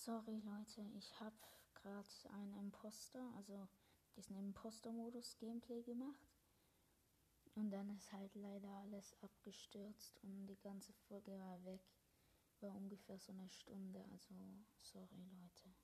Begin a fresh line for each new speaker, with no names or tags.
Sorry Leute, ich habe gerade einen Imposter, also diesen Imposter-Modus-Gameplay gemacht. Und dann ist halt leider alles abgestürzt und die ganze Folge war weg. War ungefähr so eine Stunde, also sorry Leute.